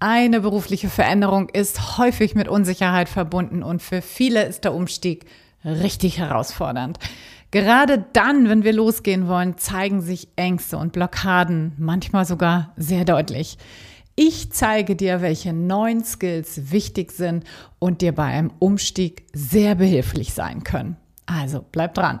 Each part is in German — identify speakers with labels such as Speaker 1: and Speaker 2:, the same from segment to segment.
Speaker 1: Eine berufliche Veränderung ist häufig mit Unsicherheit verbunden und für viele ist der Umstieg richtig herausfordernd. Gerade dann, wenn wir losgehen wollen, zeigen sich Ängste und Blockaden manchmal sogar sehr deutlich. Ich zeige dir, welche neuen Skills wichtig sind und dir bei einem Umstieg sehr behilflich sein können. Also bleib dran.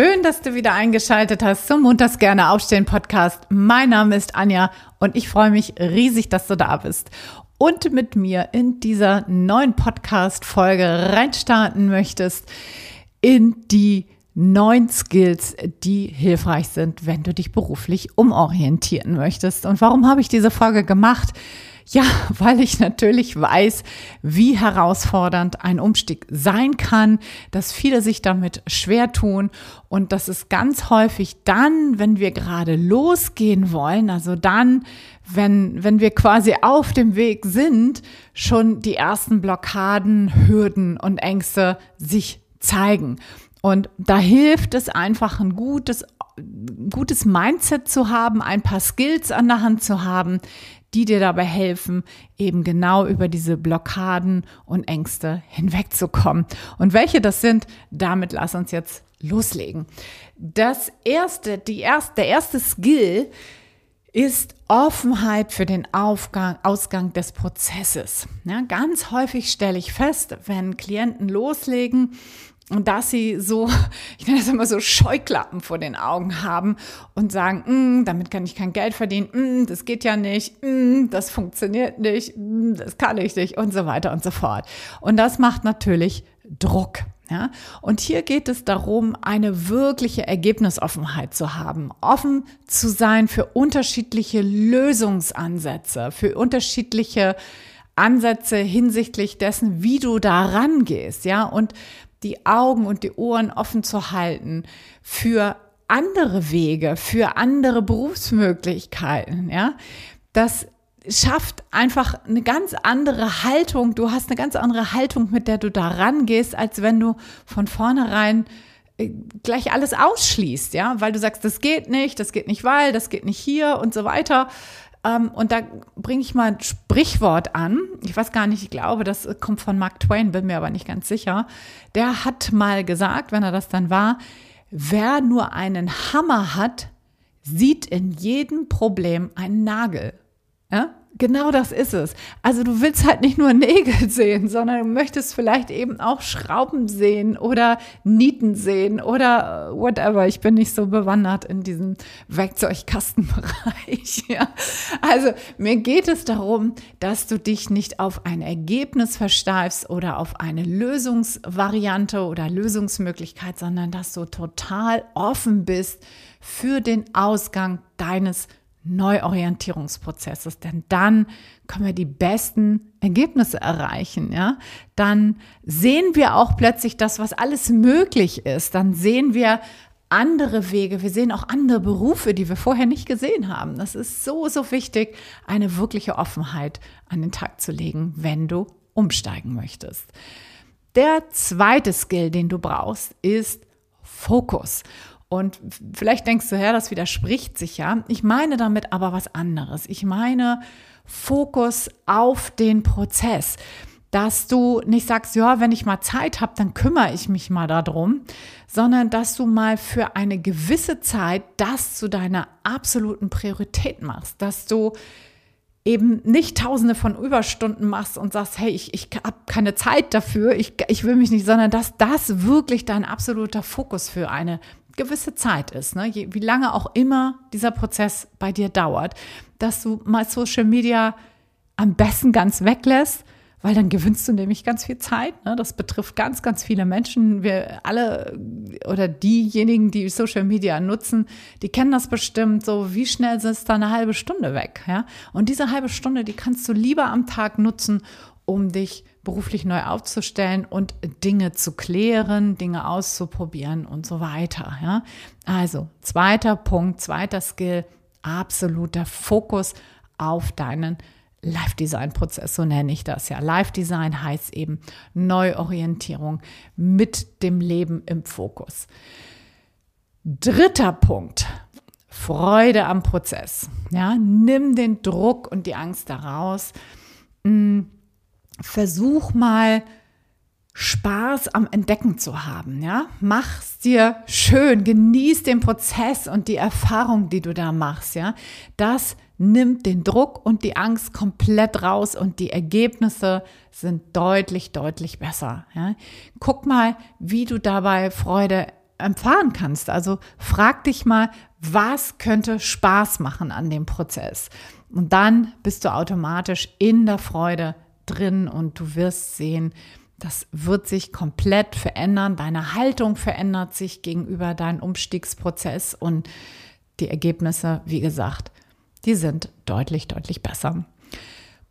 Speaker 1: Schön, dass du wieder eingeschaltet hast zum Montags gerne aufstehen Podcast. Mein Name ist Anja und ich freue mich riesig, dass du da bist und mit mir in dieser neuen Podcast Folge reinstarten möchtest in die neun Skills, die hilfreich sind, wenn du dich beruflich umorientieren möchtest. Und warum habe ich diese Folge gemacht? Ja, weil ich natürlich weiß, wie herausfordernd ein Umstieg sein kann, dass viele sich damit schwer tun und dass es ganz häufig dann, wenn wir gerade losgehen wollen, also dann, wenn, wenn wir quasi auf dem Weg sind, schon die ersten Blockaden, Hürden und Ängste sich zeigen. Und da hilft es einfach ein gutes, gutes Mindset zu haben, ein paar Skills an der Hand zu haben, die dir dabei helfen, eben genau über diese Blockaden und Ängste hinwegzukommen. Und welche das sind, damit lass uns jetzt loslegen. Das erste, die erste, der erste Skill ist Offenheit für den Aufgang, Ausgang des Prozesses. Ja, ganz häufig stelle ich fest, wenn Klienten loslegen, und dass sie so, ich nenne das immer so Scheuklappen vor den Augen haben und sagen, mm, damit kann ich kein Geld verdienen, mm, das geht ja nicht, mm, das funktioniert nicht, das kann ich nicht und so weiter und so fort. Und das macht natürlich Druck. Ja? Und hier geht es darum, eine wirkliche Ergebnisoffenheit zu haben, offen zu sein für unterschiedliche Lösungsansätze, für unterschiedliche Ansätze hinsichtlich dessen, wie du da rangehst, ja, und die Augen und die Ohren offen zu halten für andere Wege, für andere Berufsmöglichkeiten, ja. Das schafft einfach eine ganz andere Haltung. Du hast eine ganz andere Haltung, mit der du da rangehst, als wenn du von vornherein äh, gleich alles ausschließt, ja, weil du sagst, das geht nicht, das geht nicht, weil, das geht nicht hier und so weiter. Ähm, und da bringe ich mal ein Sprichwort an. Ich weiß gar nicht, ich glaube, das kommt von Mark Twain, bin mir aber nicht ganz sicher. Der hat mal gesagt, wenn er das dann war, wer nur einen Hammer hat, sieht in jedem Problem einen Nagel. Ja? Genau das ist es. Also du willst halt nicht nur Nägel sehen, sondern du möchtest vielleicht eben auch Schrauben sehen oder Nieten sehen oder äh, whatever. Ich bin nicht so bewandert in diesem Werkzeugkastenbereich. Ja. Also mir geht es darum, dass du dich nicht auf ein Ergebnis versteifst oder auf eine Lösungsvariante oder Lösungsmöglichkeit, sondern dass du total offen bist für den Ausgang deines Neuorientierungsprozesses, denn dann können wir die besten Ergebnisse erreichen, ja? Dann sehen wir auch plötzlich das, was alles möglich ist. Dann sehen wir andere Wege, wir sehen auch andere Berufe, die wir vorher nicht gesehen haben. Das ist so, so wichtig, eine wirkliche Offenheit an den Tag zu legen, wenn du umsteigen möchtest. Der zweite Skill, den du brauchst, ist Fokus. Und vielleicht denkst du, ja, das widerspricht sich ja. Ich meine damit aber was anderes. Ich meine Fokus auf den Prozess. Dass du nicht sagst, ja, wenn ich mal Zeit habe, dann kümmere ich mich mal darum, sondern dass du mal für eine gewisse Zeit das zu deiner absoluten Priorität machst, dass du eben nicht tausende von Überstunden machst und sagst, hey, ich, ich habe keine Zeit dafür, ich, ich will mich nicht, sondern dass das wirklich dein absoluter Fokus für eine gewisse Zeit ist, ne? Je, wie lange auch immer dieser Prozess bei dir dauert, dass du mal Social Media am besten ganz weglässt, weil dann gewinnst du nämlich ganz viel Zeit. Ne? Das betrifft ganz, ganz viele Menschen. Wir alle oder diejenigen, die Social Media nutzen, die kennen das bestimmt. So, wie schnell ist da eine halbe Stunde weg? Ja? Und diese halbe Stunde, die kannst du lieber am Tag nutzen, um dich beruflich neu aufzustellen und Dinge zu klären, Dinge auszuprobieren und so weiter. Ja? Also, zweiter Punkt, zweiter Skill, absoluter Fokus auf deinen Live-Design-Prozess, so nenne ich das ja. Live-Design heißt eben Neuorientierung mit dem Leben im Fokus. Dritter Punkt, Freude am Prozess. Ja, nimm den Druck und die Angst daraus. Hm, versuch mal Spaß am Entdecken zu haben, ja? Mach's dir schön, genieß den Prozess und die Erfahrung, die du da machst, ja? Das nimmt den Druck und die Angst komplett raus und die Ergebnisse sind deutlich, deutlich besser, ja? Guck mal, wie du dabei Freude erfahren kannst. Also frag dich mal, was könnte Spaß machen an dem Prozess? Und dann bist du automatisch in der Freude drin und du wirst sehen, das wird sich komplett verändern. Deine Haltung verändert sich gegenüber deinem Umstiegsprozess und die Ergebnisse, wie gesagt, die sind deutlich, deutlich besser.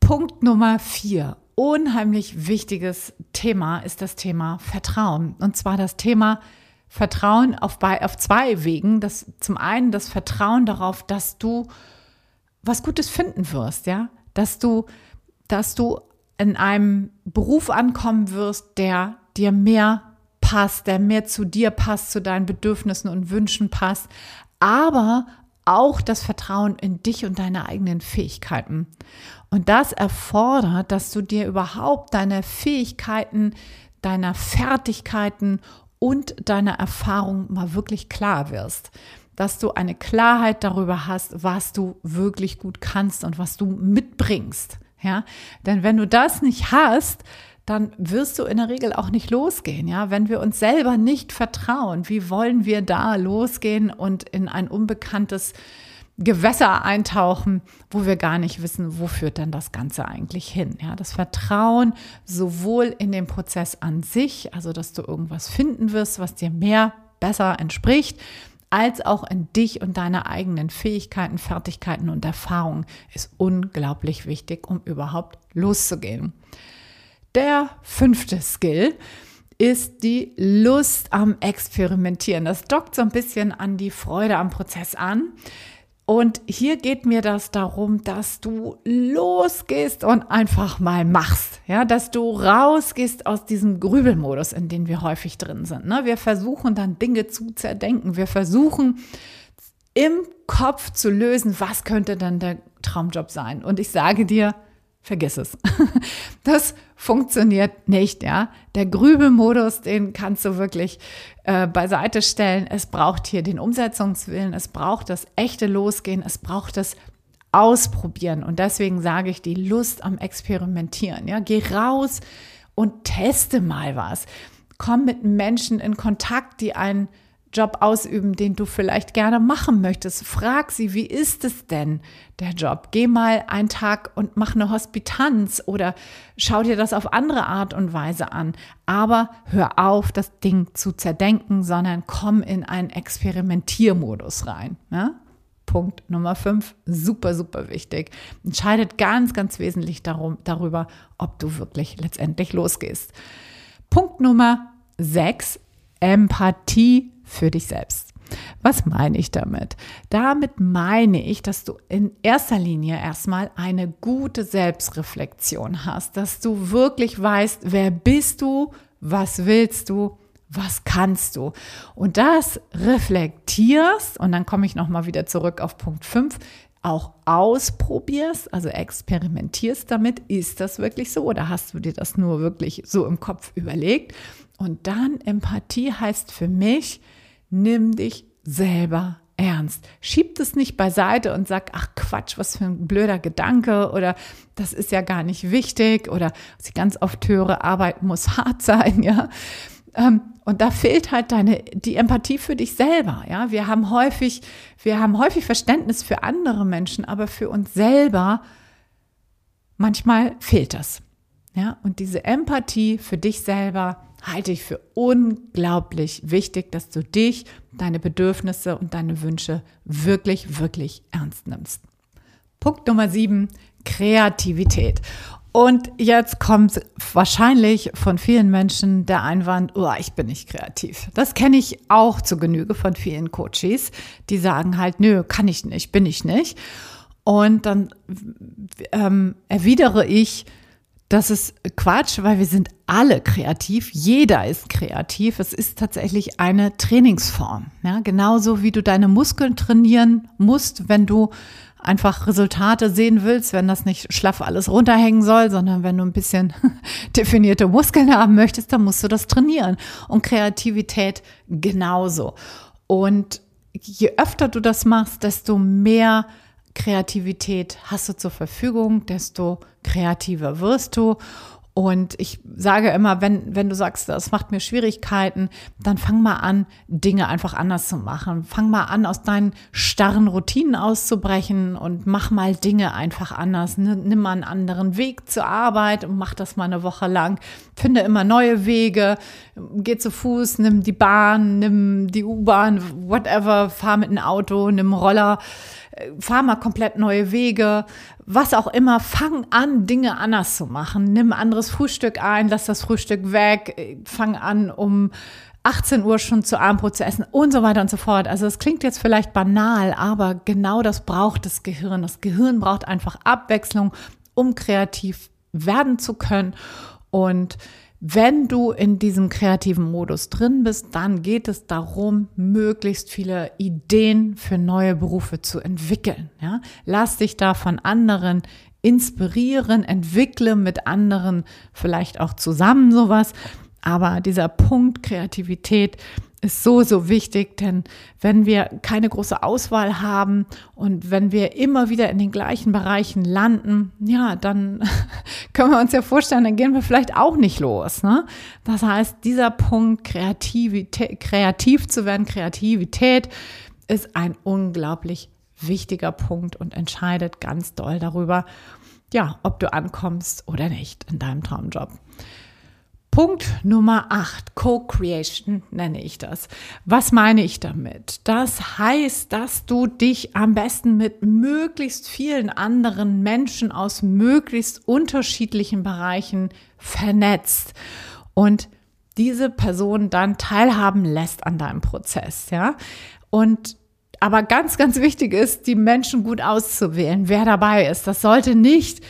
Speaker 1: Punkt Nummer vier. Unheimlich wichtiges Thema ist das Thema Vertrauen. Und zwar das Thema Vertrauen auf, auf zwei Wegen. Das, zum einen das Vertrauen darauf, dass du was Gutes finden wirst, ja, dass du, dass du in einem Beruf ankommen wirst, der dir mehr passt, der mehr zu dir passt, zu deinen Bedürfnissen und Wünschen passt, aber auch das Vertrauen in dich und deine eigenen Fähigkeiten. Und das erfordert, dass du dir überhaupt deine Fähigkeiten, deiner Fertigkeiten und deiner Erfahrung mal wirklich klar wirst. Dass du eine Klarheit darüber hast, was du wirklich gut kannst und was du mitbringst. Ja, denn wenn du das nicht hast, dann wirst du in der Regel auch nicht losgehen. Ja, wenn wir uns selber nicht vertrauen, wie wollen wir da losgehen und in ein unbekanntes Gewässer eintauchen, wo wir gar nicht wissen, wo führt denn das Ganze eigentlich hin. Ja, das Vertrauen sowohl in den Prozess an sich, also dass du irgendwas finden wirst, was dir mehr besser entspricht, als auch in dich und deine eigenen Fähigkeiten, Fertigkeiten und Erfahrungen ist unglaublich wichtig, um überhaupt loszugehen. Der fünfte Skill ist die Lust am Experimentieren. Das dockt so ein bisschen an die Freude am Prozess an. Und hier geht mir das darum, dass du losgehst und einfach mal machst. Ja, dass du rausgehst aus diesem Grübelmodus, in dem wir häufig drin sind. Ne? Wir versuchen dann Dinge zu zerdenken. Wir versuchen im Kopf zu lösen, was könnte denn der Traumjob sein. Und ich sage dir, vergiss es. Das funktioniert nicht, ja. Der Grübelmodus, den kannst du wirklich äh, beiseite stellen. Es braucht hier den Umsetzungswillen, es braucht das echte Losgehen, es braucht das Ausprobieren. Und deswegen sage ich die Lust am Experimentieren, ja. Geh raus und teste mal was. Komm mit Menschen in Kontakt, die einen Job ausüben, den du vielleicht gerne machen möchtest. Frag sie, wie ist es denn, der Job? Geh mal einen Tag und mach eine Hospitanz oder schau dir das auf andere Art und Weise an. Aber hör auf, das Ding zu zerdenken, sondern komm in einen Experimentiermodus rein. Ja? Punkt Nummer fünf, super, super wichtig. Entscheidet ganz, ganz wesentlich darum, darüber, ob du wirklich letztendlich losgehst. Punkt Nummer sechs, Empathie für dich selbst. Was meine ich damit? Damit meine ich, dass du in erster Linie erstmal eine gute Selbstreflexion hast, dass du wirklich weißt, wer bist du, was willst du, was kannst du? Und das reflektierst und dann komme ich noch mal wieder zurück auf Punkt 5, auch ausprobierst, also experimentierst damit, ist das wirklich so oder hast du dir das nur wirklich so im Kopf überlegt? Und dann Empathie heißt für mich, nimm dich selber ernst. Schieb es nicht beiseite und sag, ach Quatsch, was für ein blöder Gedanke oder das ist ja gar nicht wichtig oder was ich ganz oft höre, Arbeit muss hart sein, ja. Ähm, und da fehlt halt deine, die Empathie für dich selber, ja. Wir haben häufig, wir haben häufig Verständnis für andere Menschen, aber für uns selber manchmal fehlt das. Ja, und diese Empathie für dich selber halte ich für unglaublich wichtig, dass du dich, deine Bedürfnisse und deine Wünsche wirklich, wirklich ernst nimmst. Punkt Nummer sieben, Kreativität. Und jetzt kommt wahrscheinlich von vielen Menschen der Einwand, oh, ich bin nicht kreativ. Das kenne ich auch zu Genüge von vielen Coaches, die sagen halt, nö, kann ich nicht, bin ich nicht. Und dann ähm, erwidere ich, das ist Quatsch, weil wir sind alle kreativ. Jeder ist kreativ. Es ist tatsächlich eine Trainingsform. Ja, genauso wie du deine Muskeln trainieren musst, wenn du einfach Resultate sehen willst, wenn das nicht schlaff alles runterhängen soll, sondern wenn du ein bisschen definierte Muskeln haben möchtest, dann musst du das trainieren. Und Kreativität genauso. Und je öfter du das machst, desto mehr Kreativität hast du zur Verfügung, desto kreativer wirst du. Und ich sage immer, wenn, wenn du sagst, das macht mir Schwierigkeiten, dann fang mal an, Dinge einfach anders zu machen. Fang mal an, aus deinen starren Routinen auszubrechen und mach mal Dinge einfach anders. Nimm mal einen anderen Weg zur Arbeit und mach das mal eine Woche lang. Finde immer neue Wege. Geh zu Fuß, nimm die Bahn, nimm die U-Bahn, whatever, fahr mit einem Auto, nimm Roller fahr mal komplett neue Wege, was auch immer, fang an, Dinge anders zu machen. Nimm anderes Frühstück ein, lass das Frühstück weg, fang an, um 18 Uhr schon zu Abendbrot zu essen und so weiter und so fort. Also es klingt jetzt vielleicht banal, aber genau das braucht das Gehirn. Das Gehirn braucht einfach Abwechslung, um kreativ werden zu können. Und wenn du in diesem kreativen Modus drin bist, dann geht es darum, möglichst viele Ideen für neue Berufe zu entwickeln. Ja? Lass dich da von anderen inspirieren, entwickle mit anderen vielleicht auch zusammen sowas. Aber dieser Punkt Kreativität, ist so, so wichtig, denn wenn wir keine große Auswahl haben und wenn wir immer wieder in den gleichen Bereichen landen, ja, dann können wir uns ja vorstellen, dann gehen wir vielleicht auch nicht los. Ne? Das heißt, dieser Punkt, Kreativität, kreativ zu werden, Kreativität ist ein unglaublich wichtiger Punkt und entscheidet ganz doll darüber, ja, ob du ankommst oder nicht in deinem Traumjob. Punkt Nummer 8, Co-Creation nenne ich das. Was meine ich damit? Das heißt, dass du dich am besten mit möglichst vielen anderen Menschen aus möglichst unterschiedlichen Bereichen vernetzt und diese Person dann teilhaben lässt an deinem Prozess, ja? Und aber ganz, ganz wichtig ist, die Menschen gut auszuwählen, wer dabei ist. Das sollte nicht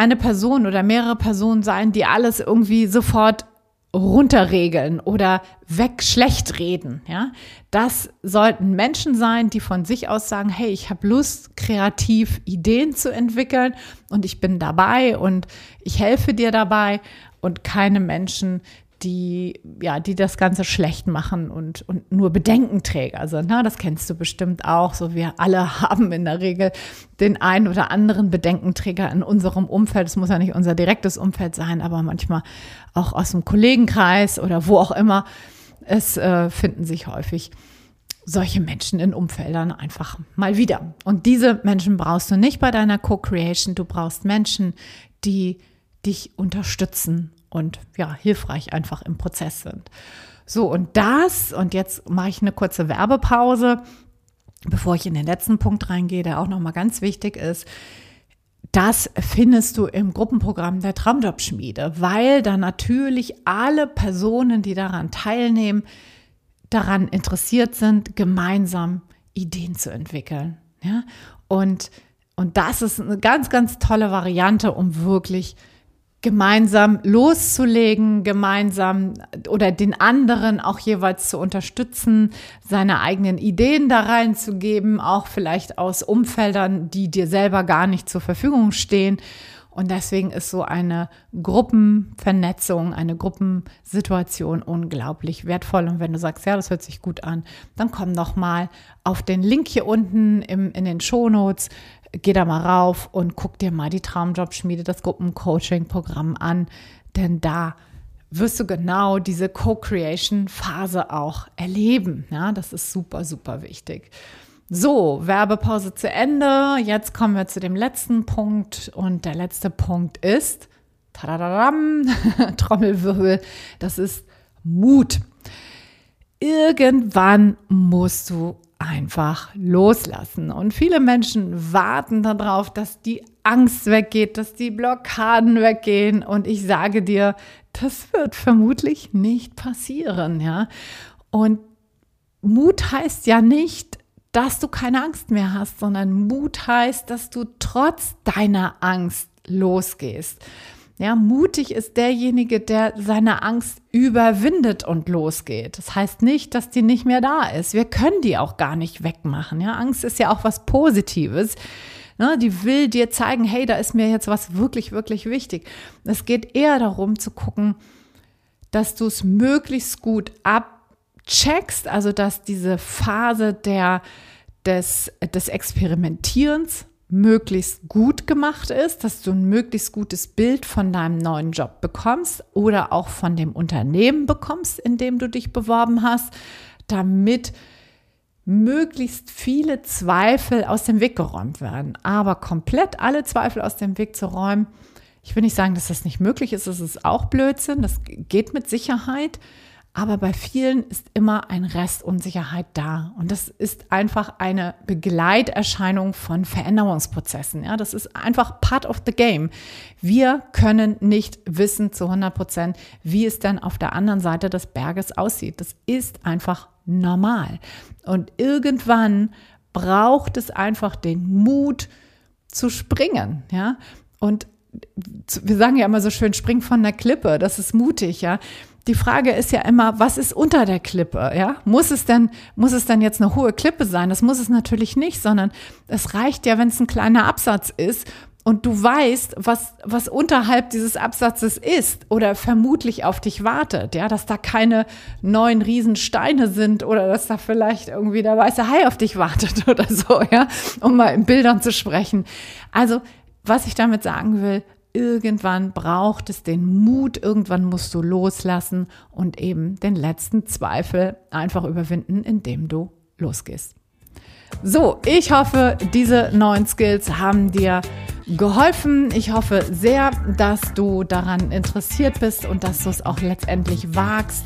Speaker 1: eine Person oder mehrere Personen sein, die alles irgendwie sofort runterregeln oder weg schlecht reden, ja? Das sollten Menschen sein, die von sich aus sagen, hey, ich habe Lust, kreativ Ideen zu entwickeln und ich bin dabei und ich helfe dir dabei und keine Menschen, die, ja, die das Ganze schlecht machen und, und nur Bedenkenträger sind. Na, das kennst du bestimmt auch. So, wir alle haben in der Regel den einen oder anderen Bedenkenträger in unserem Umfeld. Es muss ja nicht unser direktes Umfeld sein, aber manchmal auch aus dem Kollegenkreis oder wo auch immer. Es äh, finden sich häufig solche Menschen in Umfeldern einfach mal wieder. Und diese Menschen brauchst du nicht bei deiner Co-Creation. Du brauchst Menschen, die dich unterstützen und ja, hilfreich einfach im Prozess sind. So, und das, und jetzt mache ich eine kurze Werbepause, bevor ich in den letzten Punkt reingehe, der auch nochmal ganz wichtig ist. Das findest du im Gruppenprogramm der Traumjobschmiede, weil da natürlich alle Personen, die daran teilnehmen, daran interessiert sind, gemeinsam Ideen zu entwickeln. Ja? Und, und das ist eine ganz, ganz tolle Variante, um wirklich gemeinsam loszulegen, gemeinsam oder den anderen auch jeweils zu unterstützen, seine eigenen Ideen da reinzugeben, auch vielleicht aus Umfeldern, die dir selber gar nicht zur Verfügung stehen. Und deswegen ist so eine Gruppenvernetzung, eine Gruppensituation unglaublich wertvoll. Und wenn du sagst, ja, das hört sich gut an, dann komm doch mal auf den Link hier unten im, in den Shownotes geh da mal rauf und guck dir mal die Traumjobschmiede, das Gruppencoaching-Programm an, denn da wirst du genau diese Co-Creation-Phase auch erleben. Ja, das ist super, super wichtig. So, Werbepause zu Ende. Jetzt kommen wir zu dem letzten Punkt und der letzte Punkt ist Trommelwirbel, das ist Mut. Irgendwann musst du einfach loslassen. Und viele Menschen warten darauf, dass die Angst weggeht, dass die Blockaden weggehen. Und ich sage dir, das wird vermutlich nicht passieren, ja. Und Mut heißt ja nicht, dass du keine Angst mehr hast, sondern Mut heißt, dass du trotz deiner Angst losgehst. Ja, mutig ist derjenige, der seine Angst überwindet und losgeht. Das heißt nicht, dass die nicht mehr da ist. Wir können die auch gar nicht wegmachen. Ja, Angst ist ja auch was Positives. Ne, die will dir zeigen, hey, da ist mir jetzt was wirklich, wirklich wichtig. Es geht eher darum zu gucken, dass du es möglichst gut abcheckst, also dass diese Phase der, des, des Experimentierens möglichst gut gemacht ist, dass du ein möglichst gutes Bild von deinem neuen Job bekommst oder auch von dem Unternehmen bekommst, in dem du dich beworben hast, damit möglichst viele Zweifel aus dem Weg geräumt werden. Aber komplett alle Zweifel aus dem Weg zu räumen, ich will nicht sagen, dass das nicht möglich ist, das ist auch Blödsinn, das geht mit Sicherheit. Aber bei vielen ist immer ein Rest Unsicherheit da. Und das ist einfach eine Begleiterscheinung von Veränderungsprozessen. Ja, das ist einfach part of the game. Wir können nicht wissen zu 100 Prozent, wie es dann auf der anderen Seite des Berges aussieht. Das ist einfach normal. Und irgendwann braucht es einfach den Mut zu springen. Ja, und wir sagen ja immer so schön, spring von der Klippe. Das ist mutig. Ja, die Frage ist ja immer, was ist unter der Klippe? Ja, muss es denn, muss es denn jetzt eine hohe Klippe sein? Das muss es natürlich nicht, sondern es reicht ja, wenn es ein kleiner Absatz ist und du weißt, was, was unterhalb dieses Absatzes ist oder vermutlich auf dich wartet, ja, dass da keine neuen Riesensteine sind oder dass da vielleicht irgendwie der weiße Hai auf dich wartet oder so, ja, um mal in Bildern zu sprechen. Also, was ich damit sagen will, irgendwann braucht es den Mut, irgendwann musst du loslassen und eben den letzten Zweifel einfach überwinden, indem du losgehst. So, ich hoffe, diese neuen Skills haben dir geholfen. Ich hoffe sehr, dass du daran interessiert bist und dass du es auch letztendlich wagst,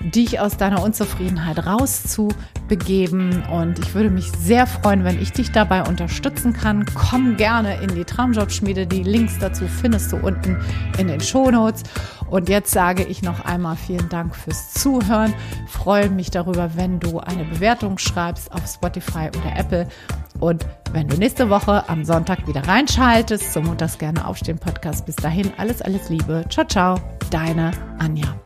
Speaker 1: dich aus deiner Unzufriedenheit rauszubegeben. Und ich würde mich sehr freuen, wenn ich dich dabei unterstützen kann. Komm gerne in die Traumjobschmiede. Die Links dazu findest du unten in den Shownotes. Und jetzt sage ich noch einmal vielen Dank fürs Zuhören. Freue mich darüber, wenn du eine Bewertung schreibst auf Spotify oder Apple. Und wenn du nächste Woche am Sonntag wieder reinschaltest zum Montags gerne aufstehen Podcast. Bis dahin alles, alles Liebe. Ciao, ciao. Deine Anja.